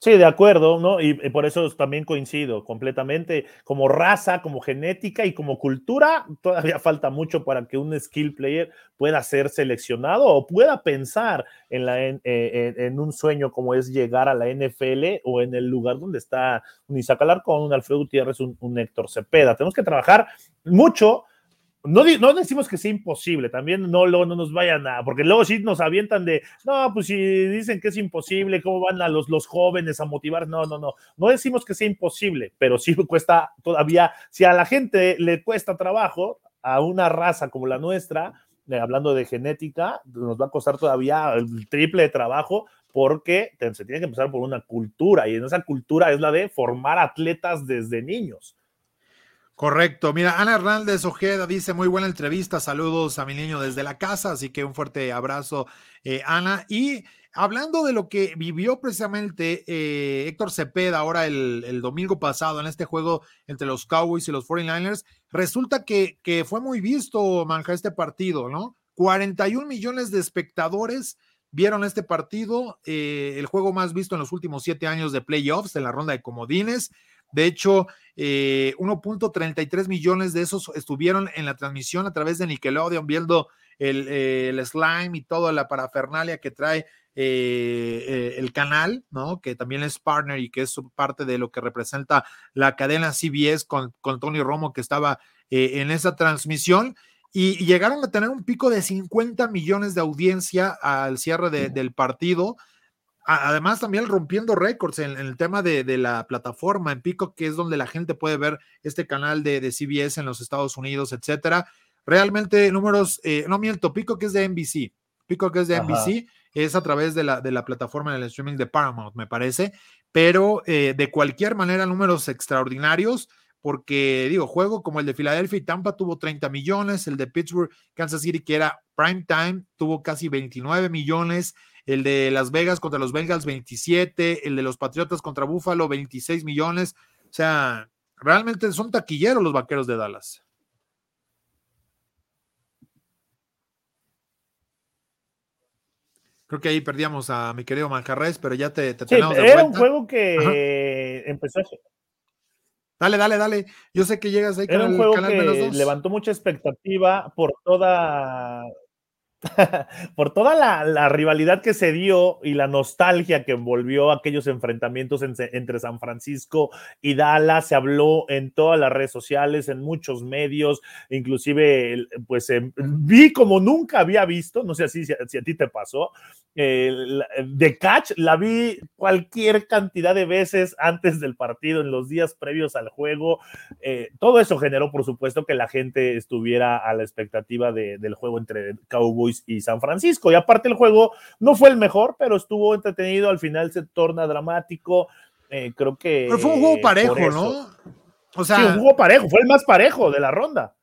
Sí, de acuerdo, ¿no? Y, por eso también coincido completamente. Como raza, como genética y como cultura, todavía falta mucho para que un skill player pueda ser seleccionado o pueda pensar en, la, en, en, un sueño como es llegar a la NFL o en el lugar donde está un Isaac Alarcón, un Alfredo Gutiérrez, un, un Héctor Cepeda. Tenemos que trabajar mucho no, no, decimos que sea imposible, también no, no, no nos vayan a, porque luego sí nos avientan de, no, pues si dicen que es imposible, ¿cómo van a los, los jóvenes a motivar? No, no, no, no decimos que sea imposible, pero sí cuesta todavía, si a la gente le cuesta trabajo, a una raza como la nuestra, eh, hablando de genética, nos va a costar todavía el triple de trabajo porque se tiene que empezar por una cultura y en esa cultura es la de formar atletas desde niños. Correcto. Mira, Ana Hernández Ojeda dice muy buena entrevista. Saludos a mi niño desde la casa. Así que un fuerte abrazo, eh, Ana. Y hablando de lo que vivió precisamente eh, Héctor Cepeda ahora el, domingo pasado en este juego entre los Cowboys y los 49ers, resulta que, que fue muy visto, Manja, este partido, ¿no? 41 millones de espectadores vieron este partido, eh, el juego más visto en los últimos siete años de playoffs, en la ronda de comodines. De hecho, 1.33 eh, millones de esos estuvieron en la transmisión a través de Nickelodeon, viendo el, slime y toda la parafernalia que trae eh, eh, el canal, ¿no? Que también es partner y que es parte de lo que representa la cadena CBS con, con Tony Romo que estaba en esa transmisión. Y, llegaron a tener un pico de 50 millones de audiencia al cierre del partido además también rompiendo récords en, el tema de, la plataforma en Pico, que es donde la gente puede ver este canal de, CBS en los Estados Unidos, etcétera. Realmente números, eh, no miento, Pico que es de NBC, Pico que es de NBC, es a través de la, de la plataforma en el streaming de Paramount, me parece, pero eh, de cualquier manera números extraordinarios porque digo, juego como el de Filadelfia y Tampa tuvo 30 millones, el de Pittsburgh, Kansas City, que era prime time, tuvo casi 29 millones, el de Las Vegas contra los Bengals 27, el de los Patriotas contra Buffalo 26 millones. O sea, realmente son taquilleros los vaqueros de Dallas. Creo que ahí perdíamos a mi querido Manjarres, pero ya te, te tenemos Era un juego que empezó a... Dale, dale, dale. Yo sé que llegas ahí Era un juego que levantó mucha expectativa por toda por toda la, rivalidad que se dio y la nostalgia que envolvió aquellos enfrentamientos entre San Francisco y Dallas, se habló en todas las redes sociales, en muchos medios, inclusive pues em, vi como nunca había visto, no sé si, si a ti te pasó, de Catch la vi cualquier cantidad de veces antes del partido, en los días previos al juego. Eh, todo eso generó, por supuesto, que la gente estuviera a la expectativa del juego entre Cowboys y San Francisco. Y aparte el juego no fue el mejor, pero estuvo entretenido, al final se torna dramático. Eh, creo que... Pero fue un juego parejo, ¿no? O sea, sí, un juego parejo, fue el más parejo de la ronda.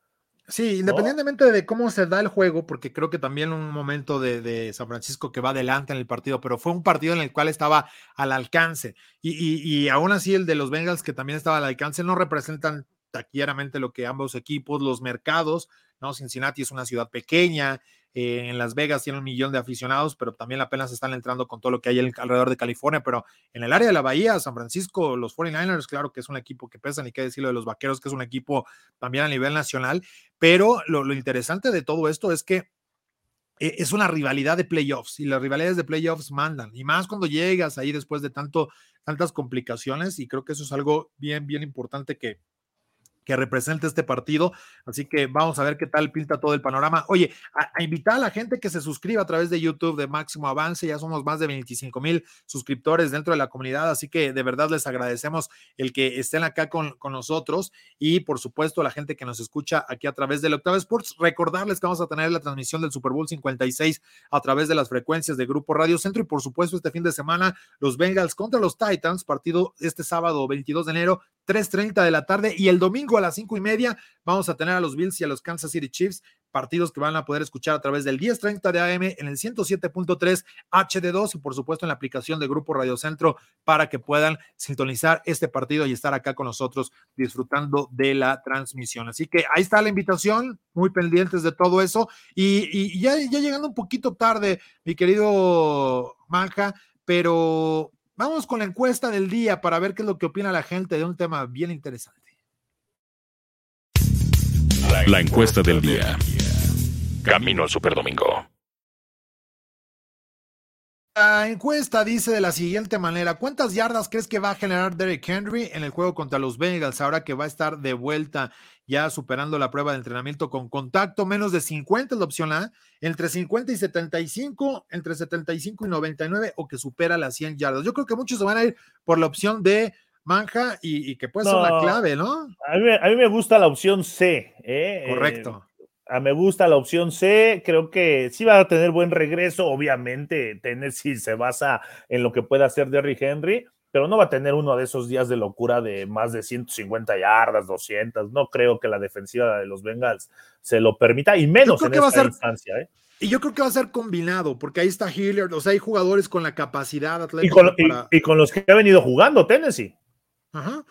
Sí, independientemente de cómo se da el juego, porque creo que también un momento de, San Francisco que va adelante en el partido, pero fue un partido en el cual estaba al alcance. Y, y, aún así el de los Bengals, que también estaba al alcance, no representan taquilleramente lo que ambos equipos, los mercados, ¿no? Cincinnati es una ciudad pequeña, eh, en Las Vegas tiene un millón de aficionados, pero también apenas están entrando con todo lo que hay alrededor de California. Pero en el área de la Bahía, San Francisco, los 49ers, claro que es un equipo que pesa, ni qué decirlo de los vaqueros, que es un equipo también a nivel nacional. Pero lo, interesante de todo esto es que eh, es una rivalidad de playoffs y las rivalidades de playoffs mandan. Y más cuando llegas ahí después de tanto, tantas complicaciones. Y creo que eso es algo bien, bien importante que, que represente este partido. Así que vamos a ver qué tal pinta todo el panorama. Oye, a, invitar a la gente que se suscriba a través de YouTube de Máximo Avance. Ya somos más de 25 mil suscriptores dentro de la comunidad. Así que de verdad les agradecemos el que estén acá con, con nosotros. Y por supuesto, la gente que nos escucha aquí a través del Octava Sports. Recordarles que vamos a tener la transmisión del Super Bowl 56 a través de las frecuencias de Grupo Radio Centro. Y por supuesto, este fin de semana, los Bengals contra los Titans, partido este sábado 22 de enero, 3.30 de la tarde. Y el domingo a las cinco y media vamos a tener a los Bills y a los Kansas City Chiefs, partidos que van a poder escuchar a través del 1030 de AM en el 107.3 HD2 y por supuesto en la aplicación de Grupo Radio Centro para que puedan sintonizar este partido y estar acá con nosotros disfrutando de la transmisión. Así que ahí está la invitación, muy pendientes de todo eso y, ya, ya llegando un poquito tarde, mi querido Manja, pero vamos con la encuesta del día para ver qué es lo que opina la gente de un tema bien interesante. La encuesta del día. Camino al Superdomingo. La encuesta dice de la siguiente manera: ¿Cuántas yardas crees que va a generar Derrick Henry en el juego contra los Bengals ahora que va a estar de vuelta ya superando la prueba de entrenamiento con contacto? Menos de 50 es la opción A, entre 50 y 75, entre 75 y 99 o que supera las 100 yardas. Yo creo que muchos se van a ir por la opción de Manja y, que puede ser la clave, ¿no? A mí, me gusta la opción C. ¿eh? Correcto. A me gusta la opción C, creo que sí va a tener buen regreso, obviamente Tennessee se basa en lo que pueda hacer Derrick Henry, pero no va a tener uno de esos días de locura de más de 150 yardas, 200, no creo que la defensiva de los Bengals se lo permita, y menos en esta instancia. ¿eh? Y yo creo que va a ser combinado, porque ahí está Hilliard, o sea, hay jugadores con la capacidad atlética. Y con, los que ha venido jugando Tennessee. Ajá.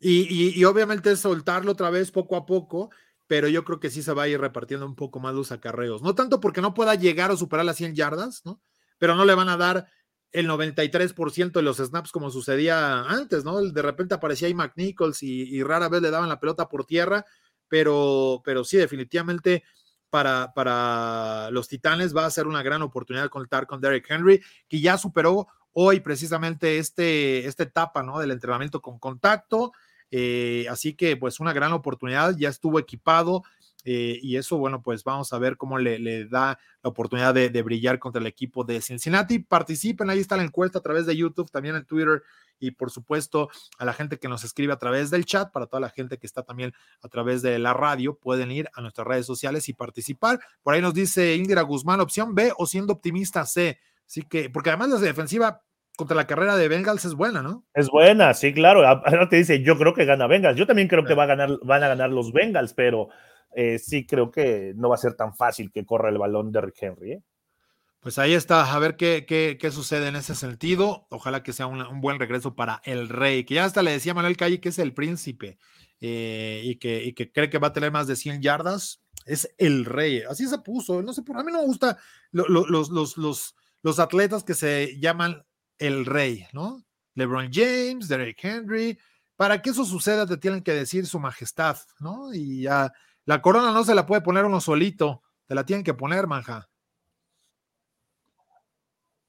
Y, y, obviamente soltarlo otra vez poco a poco pero yo creo que sí se va a ir repartiendo un poco más los acarreos. No tanto porque no pueda llegar o superar las 100 yardas, ¿no? Pero no le van a dar el 93% de los snaps como sucedía antes, ¿no? De repente aparecía ahí McNichols y, y, rara vez le daban la pelota por tierra, pero, pero sí, definitivamente para, para los Titanes va a ser una gran oportunidad contar con Derrick Henry, que ya superó hoy precisamente este, esta etapa, ¿no? Del entrenamiento con contacto eh, así que pues una gran oportunidad, ya estuvo equipado eh, y eso, bueno, pues vamos a ver cómo le, da la oportunidad de, brillar contra el equipo de Cincinnati. Participen, ahí está la encuesta a través de YouTube, también en Twitter y por supuesto a la gente que nos escribe a través del chat, para toda la gente que está también a través de la radio, pueden ir a nuestras redes sociales y participar. Por ahí nos dice Indira Guzmán, opción B o siendo optimista C. Así que, porque además la defensiva contra la carrera de Bengals es buena, ¿no? Es buena, sí, claro. Ahora te dice, yo creo que gana Bengals. Yo también creo que va a ganar, van a ganar los Bengals, pero eh, sí creo que no va a ser tan fácil que corra el balón de Rick Henry. ¿eh? Pues ahí está, a ver qué, qué, sucede en ese sentido. Ojalá que sea un buen regreso para el rey, que ya hasta le decía Manuel Calle que es el príncipe eh, y, que, y que cree que va a tener más de 100 yardas. Es el rey, así se puso. No sé, por a mí no me gusta los, los, los, los atletas que se llaman el rey, ¿no? LeBron James, Derek Henry. Para que eso suceda, te tienen que decir su majestad, ¿no? Y ya la corona no se la puede poner uno solito, te la tienen que poner, manja.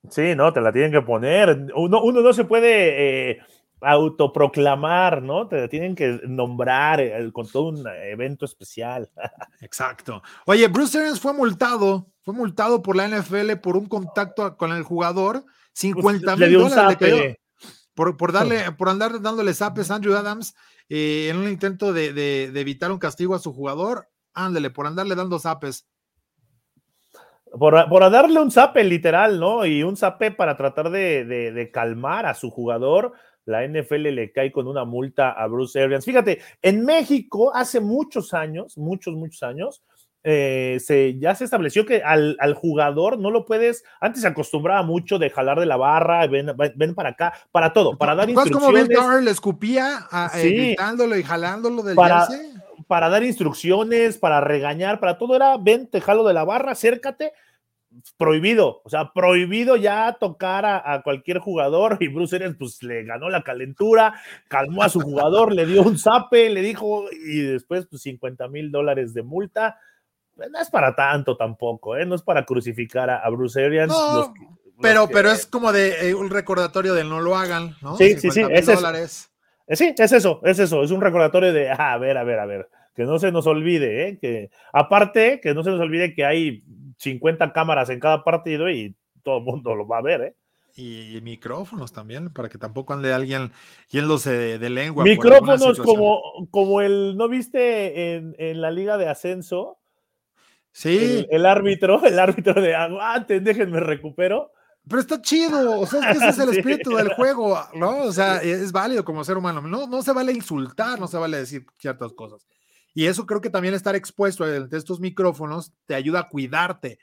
Sí, no, te la tienen que poner. Uno, no se puede eh, autoproclamar, ¿no? Te tienen que nombrar eh, con todo un evento especial. Exacto. Oye, Bruce Arians fue multado, fue multado por la NFL por un contacto con el jugador 50 mil dólares por, por, darle, por andar dándole zapes a Andrew Adams eh, en un intento de, evitar un castigo a su jugador. Ándele, por andarle dando zapes. Por, por darle un zape literal, ¿no? Y un zape para tratar de, de, calmar a su jugador. La NFL le cae con una multa a Bruce Arians. Fíjate, en México hace muchos años, muchos, muchos años, eh, se, ya se estableció que al, jugador no lo puedes, antes se acostumbraba mucho de jalar de la barra, ven, ven para acá, para todo, para dar instrucciones. como Bill le escupía, eh, y jalándolo del para, para dar instrucciones, para regañar, para todo era, ven, te jalo de la barra, acércate, prohibido, o sea, prohibido ya tocar a, cualquier jugador y Bruce Arians pues le ganó la calentura, calmó a su jugador, le dio un zape, le dijo y después pues 50 mil dólares de multa no es para tanto tampoco, ¿eh? no es para crucificar a, Bruce Arians. pero, pero es como de eh, un recordatorio de no lo hagan, ¿no? Sí, sí, sí, es eso. Eh, sí, es eso, es eso, es un recordatorio de, ah, a ver, a ver, a ver, que no se nos olvide, ¿eh? que aparte, que no se nos olvide que hay 50 cámaras en cada partido y todo el mundo lo va a ver, ¿eh? Y micrófonos también, para que tampoco ande alguien yéndose de lengua. Micrófonos como, como el, ¿no viste en, en la liga de ascenso? Sí. El, árbitro, el árbitro de aguanten, déjenme recupero. Pero está chido, o sea, ese es el espíritu del juego, ¿no? O sea, es válido como ser humano. No, no se vale insultar, no se vale decir ciertas cosas. Y eso creo que también estar expuesto a estos micrófonos te ayuda a cuidarte.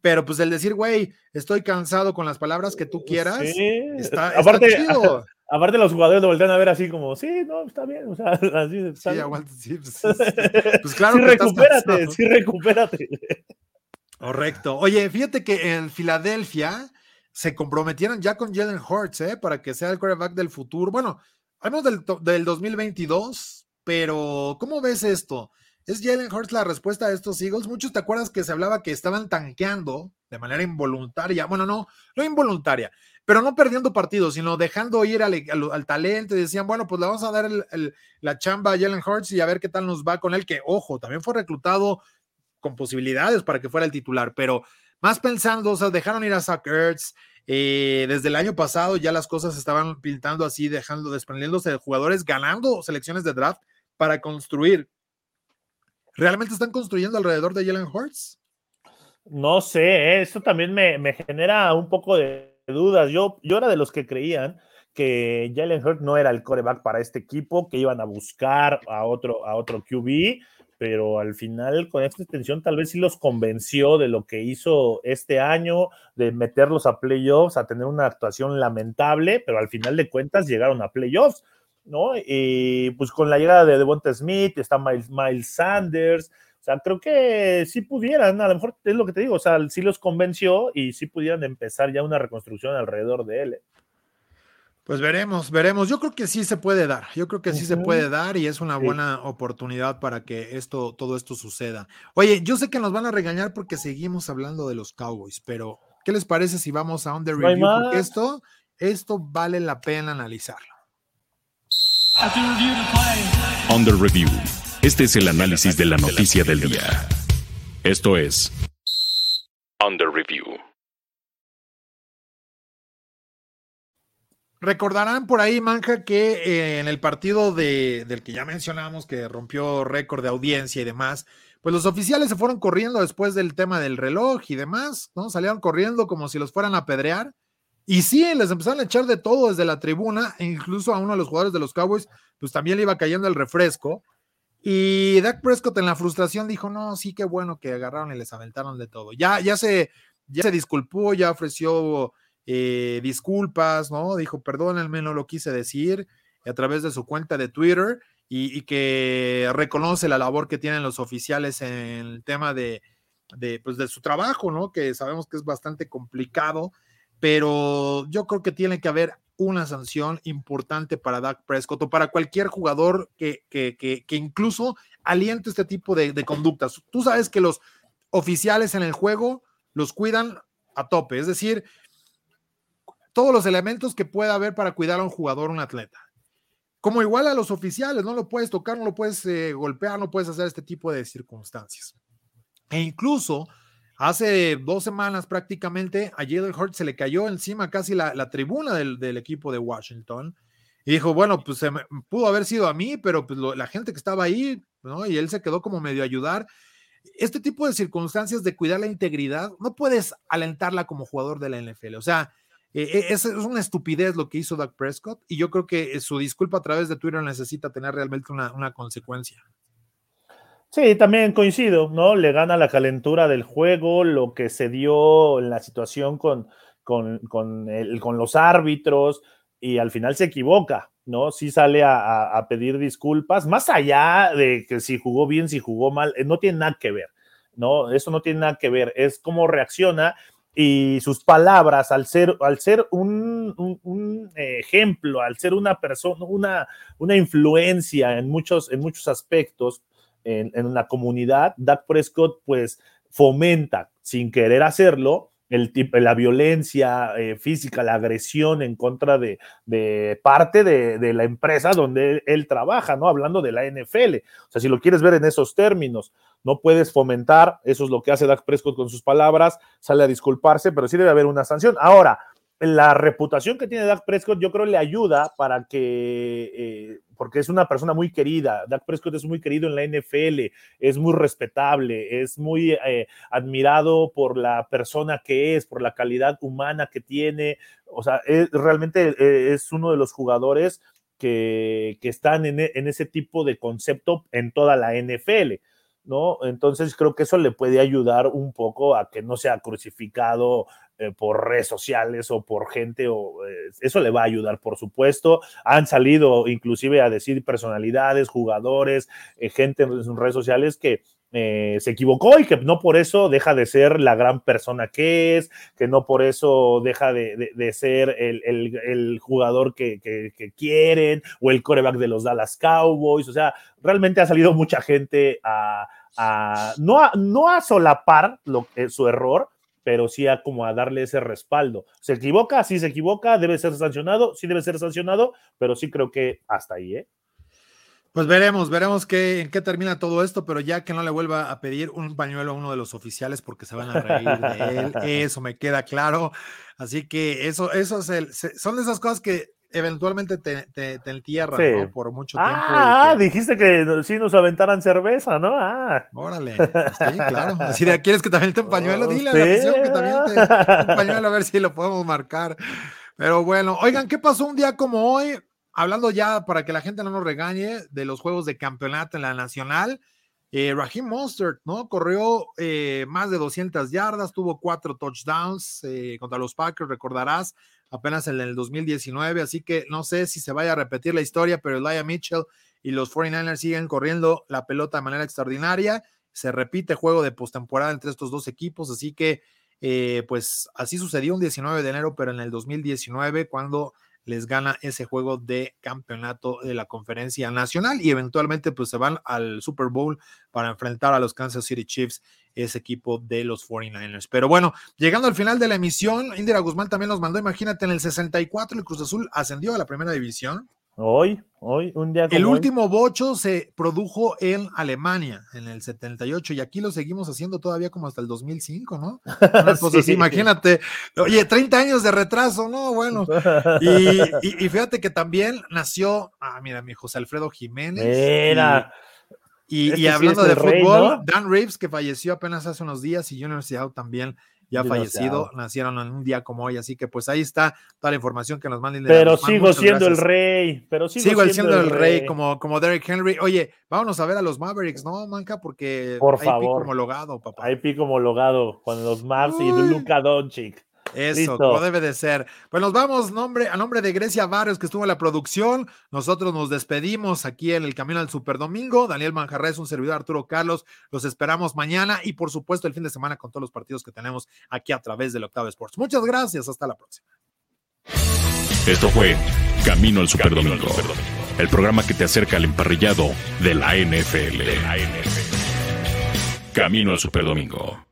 Pero pues el decir, güey, estoy cansado con las palabras que tú quieras, está, Aparte, chido. Aparte los jugadores lo voltean a ver así como, sí, no, está bien, o sea, así está Sí, aguanta, sí, pues, pues, claro. sí, recupérate, sí, recupérate. Correcto. Oye, fíjate que en Filadelfia se comprometieran ya con Jalen Hurts, ¿eh? Para que sea el quarterback del futuro. Bueno, hablamos del, del 2022, pero ¿cómo ves esto? ¿Es Jalen Hurts la respuesta a estos Eagles? Muchos te acuerdas que se hablaba que estaban tanqueando de manera involuntaria. Bueno, no, no involuntaria, pero no perdiendo partidos, sino dejando ir al, talento decían, bueno, pues le vamos a dar la chamba a Jalen Hurts y a ver qué tal nos va con él, que ojo, también fue reclutado con posibilidades para que fuera el titular, pero más pensando, o sea, dejaron ir a Zach Ertz, eh, desde el año pasado ya las cosas estaban pintando así, dejando, desprendiéndose de jugadores, ganando selecciones de draft para construir. ¿Realmente están construyendo alrededor de Jalen Hurts? No sé, ¿eh? eso también me, genera un poco de dudas. Yo, yo era de los que creían que Jalen Hurts no era el coreback para este equipo, que iban a buscar a otro, a otro QB pero al final con esta extensión tal vez sí los convenció de lo que hizo este año, de meterlos a playoffs, a tener una actuación lamentable, pero al final de cuentas llegaron a playoffs, ¿no? Y pues con la llegada de Devonta Smith, está Miles, Miles Sanders, o sea, creo que sí pudieran, a lo mejor es lo que te digo, o sea, sí los convenció y sí pudieran empezar ya una reconstrucción alrededor de él. ¿eh? Pues veremos, veremos. Yo creo que sí se puede dar. Yo creo que sí se puede dar y es una buena oportunidad para que esto, todo esto suceda. Oye, yo sé que nos van a regañar porque seguimos hablando de los Cowboys, pero ¿qué les parece si vamos a Under Review? porque esto, esto vale la pena analizarlo. Under Review. Este es el análisis de la noticia del día. Esto es Under Review. Recordarán por ahí, Manja, que eh, en el partido de, del que ya mencionamos, que rompió récord de audiencia y demás, pues los oficiales se fueron corriendo después del tema del reloj y demás, ¿no? Salieron corriendo como si los fueran a apedrear. Y sí, les empezaron a echar de todo desde la tribuna, e incluso a uno de los jugadores de los Cowboys, pues también le iba cayendo el refresco. Y Dak Prescott en la frustración dijo, no, sí, qué bueno que agarraron y les aventaron de todo. Ya, ya, se, ya se disculpó, ya ofreció eh, disculpas, ¿no? Dijo, perdónenme, no lo quise decir, a través de su cuenta de Twitter, y, que reconoce la labor que tienen los oficiales en el tema de, de, pues de su trabajo, ¿no? Que sabemos que es bastante complicado, pero yo creo que tiene que haber una sanción importante para Dak Prescott o para cualquier jugador que, que, que, incluso aliente este tipo de, conductas. Tú sabes que los oficiales en el juego los cuidan a tope, es decir, todos los elementos que pueda haber para cuidar a un jugador, un atleta. Como igual a los oficiales, no lo puedes tocar, no lo puedes eh, golpear, no puedes hacer este tipo de circunstancias. E incluso hace dos semanas prácticamente a Jalen Hurts se le cayó encima casi la, tribuna del, equipo de Washington y dijo, bueno, pues se pudo haber sido a mí, pero pues la gente que estaba ahí, ¿no? Y él se quedó como medio a ayudar. Este tipo de circunstancias de cuidar la integridad, no puedes alentarla como jugador de la NFL. O sea, eh, eh, es, una estupidez lo que hizo Doug Prescott y yo creo que eh, su disculpa a través de Twitter necesita tener realmente una, consecuencia. Sí, también coincido, ¿no? Le gana la calentura del juego, lo que se dio en la situación con, con, con, los árbitros y al final se equivoca, ¿no? Sí sale a, a, pedir disculpas, más allá de que si jugó bien, si jugó mal, no tiene nada que ver, ¿no? Eso no tiene nada que ver, es cómo reacciona y sus palabras, al ser, al ser un, ejemplo, al ser una persona, una, una influencia en muchos, en muchos aspectos en, en la comunidad, Dak Prescott pues fomenta, sin querer hacerlo, el, la violencia eh, física, la agresión en contra de, parte de, la empresa donde él, trabaja, ¿no? Hablando de la NFL. O sea, si lo quieres ver en esos términos, no puedes fomentar, eso es lo que hace Dak Prescott con sus palabras, sale a disculparse, pero sí debe haber una sanción. Ahora, la reputación que tiene Dak Prescott yo creo le ayuda para que, eh, porque es una persona muy querida, Dak Prescott es muy querido en la NFL, es muy respetable, es muy eh, admirado por la persona que es, por la calidad humana que tiene, o sea, es, realmente eh, es uno de los jugadores que, que están en, en ese tipo de concepto en toda la NFL. ¿No? Entonces creo que eso le puede ayudar un poco a que no sea crucificado eh, por redes sociales o por gente, o eh, eso le va a ayudar, por supuesto. Han salido inclusive a decir personalidades, jugadores, eh, gente en, redes sociales que, se equivocó y que no por eso deja de ser la gran persona que es, que no por eso deja de, ser el, jugador que, quieren o el coreback de los Dallas Cowboys. O sea, realmente ha salido mucha gente a, no, a no a solapar lo, su error, pero sí a como a darle ese respaldo. Se equivoca, sí se equivoca, debe ser sancionado, sí debe ser sancionado, pero sí creo que hasta ahí, ¿eh? Pues veremos, veremos qué, en qué termina todo esto, pero ya que no le vuelva a pedir un pañuelo a uno de los oficiales porque se van a reír de él, eso me queda claro. Así que eso, eso es el, son de esas cosas que eventualmente te, te, entierran ¿no? por mucho tiempo. Ah, dijiste que sí nos aventaran cerveza, ¿no? Ah. Órale, sí, claro. Así de, ¿quieres que también te un pañuelo? Dile a la que también te un pañuelo a ver si lo podemos marcar. Pero bueno, oigan, ¿qué pasó un día como hoy? hablando ya para que la gente no nos regañe de los juegos de campeonato en la nacional, eh, Raheem Mostert, ¿no? Corrió eh, más de 200 yardas, tuvo cuatro touchdowns eh, contra los Packers, recordarás, apenas en el 2019, así que no sé si se vaya a repetir la historia, pero Elijah Mitchell y los 49ers siguen corriendo la pelota de manera extraordinaria. Se repite juego de postemporada entre estos dos equipos, así que pues así sucedió un 19 de enero, pero en el 2019, cuando les gana ese juego de campeonato de la conferencia nacional y eventualmente pues se van al Super Bowl para enfrentar a los Kansas City Chiefs, ese equipo de los 49ers. Pero bueno, llegando al final de la emisión, Indira Guzmán también nos mandó, imagínate, en el 64 el Cruz Azul ascendió a la primera división. Hoy, hoy, un día como El último bocho se produjo en Alemania en el 78 y aquí lo seguimos haciendo todavía como hasta el 2005, ¿no? imagínate. Oye, 30 años de retraso, ¿no? Bueno. Y, fíjate que también nació, ah, mira, mi José Alfredo Jiménez. Mira. Y, este hablando de fútbol, Dan Reeves, que falleció apenas hace unos días, y Junior Seattle también ya fallecido, nacieron en un día como hoy, así que pues ahí está toda la información que nos manden. Pero sigo siendo el rey, pero sigo, siendo, el rey, como, como Derek Henry. Oye, vámonos a ver a los Mavericks, ¿no, Manca? Porque Por hay favor. pico homologado, papá. Hay pico homologado con los Mavs y Luka Doncic. Eso, como debe de ser. Pues nos vamos nombre, a nombre de Grecia Barrios, que estuvo en la producción. Nosotros nos despedimos aquí en el Camino al Super Domingo. Daniel Manjarres, un servidor Arturo Carlos. Los esperamos mañana y, por supuesto, el fin de semana con todos los partidos que tenemos aquí a través del Octavo Sports. Muchas gracias. Hasta la próxima. Esto fue Camino al Super Domingo, el programa que te acerca al emparrillado de la NFL. Camino al Super Domingo.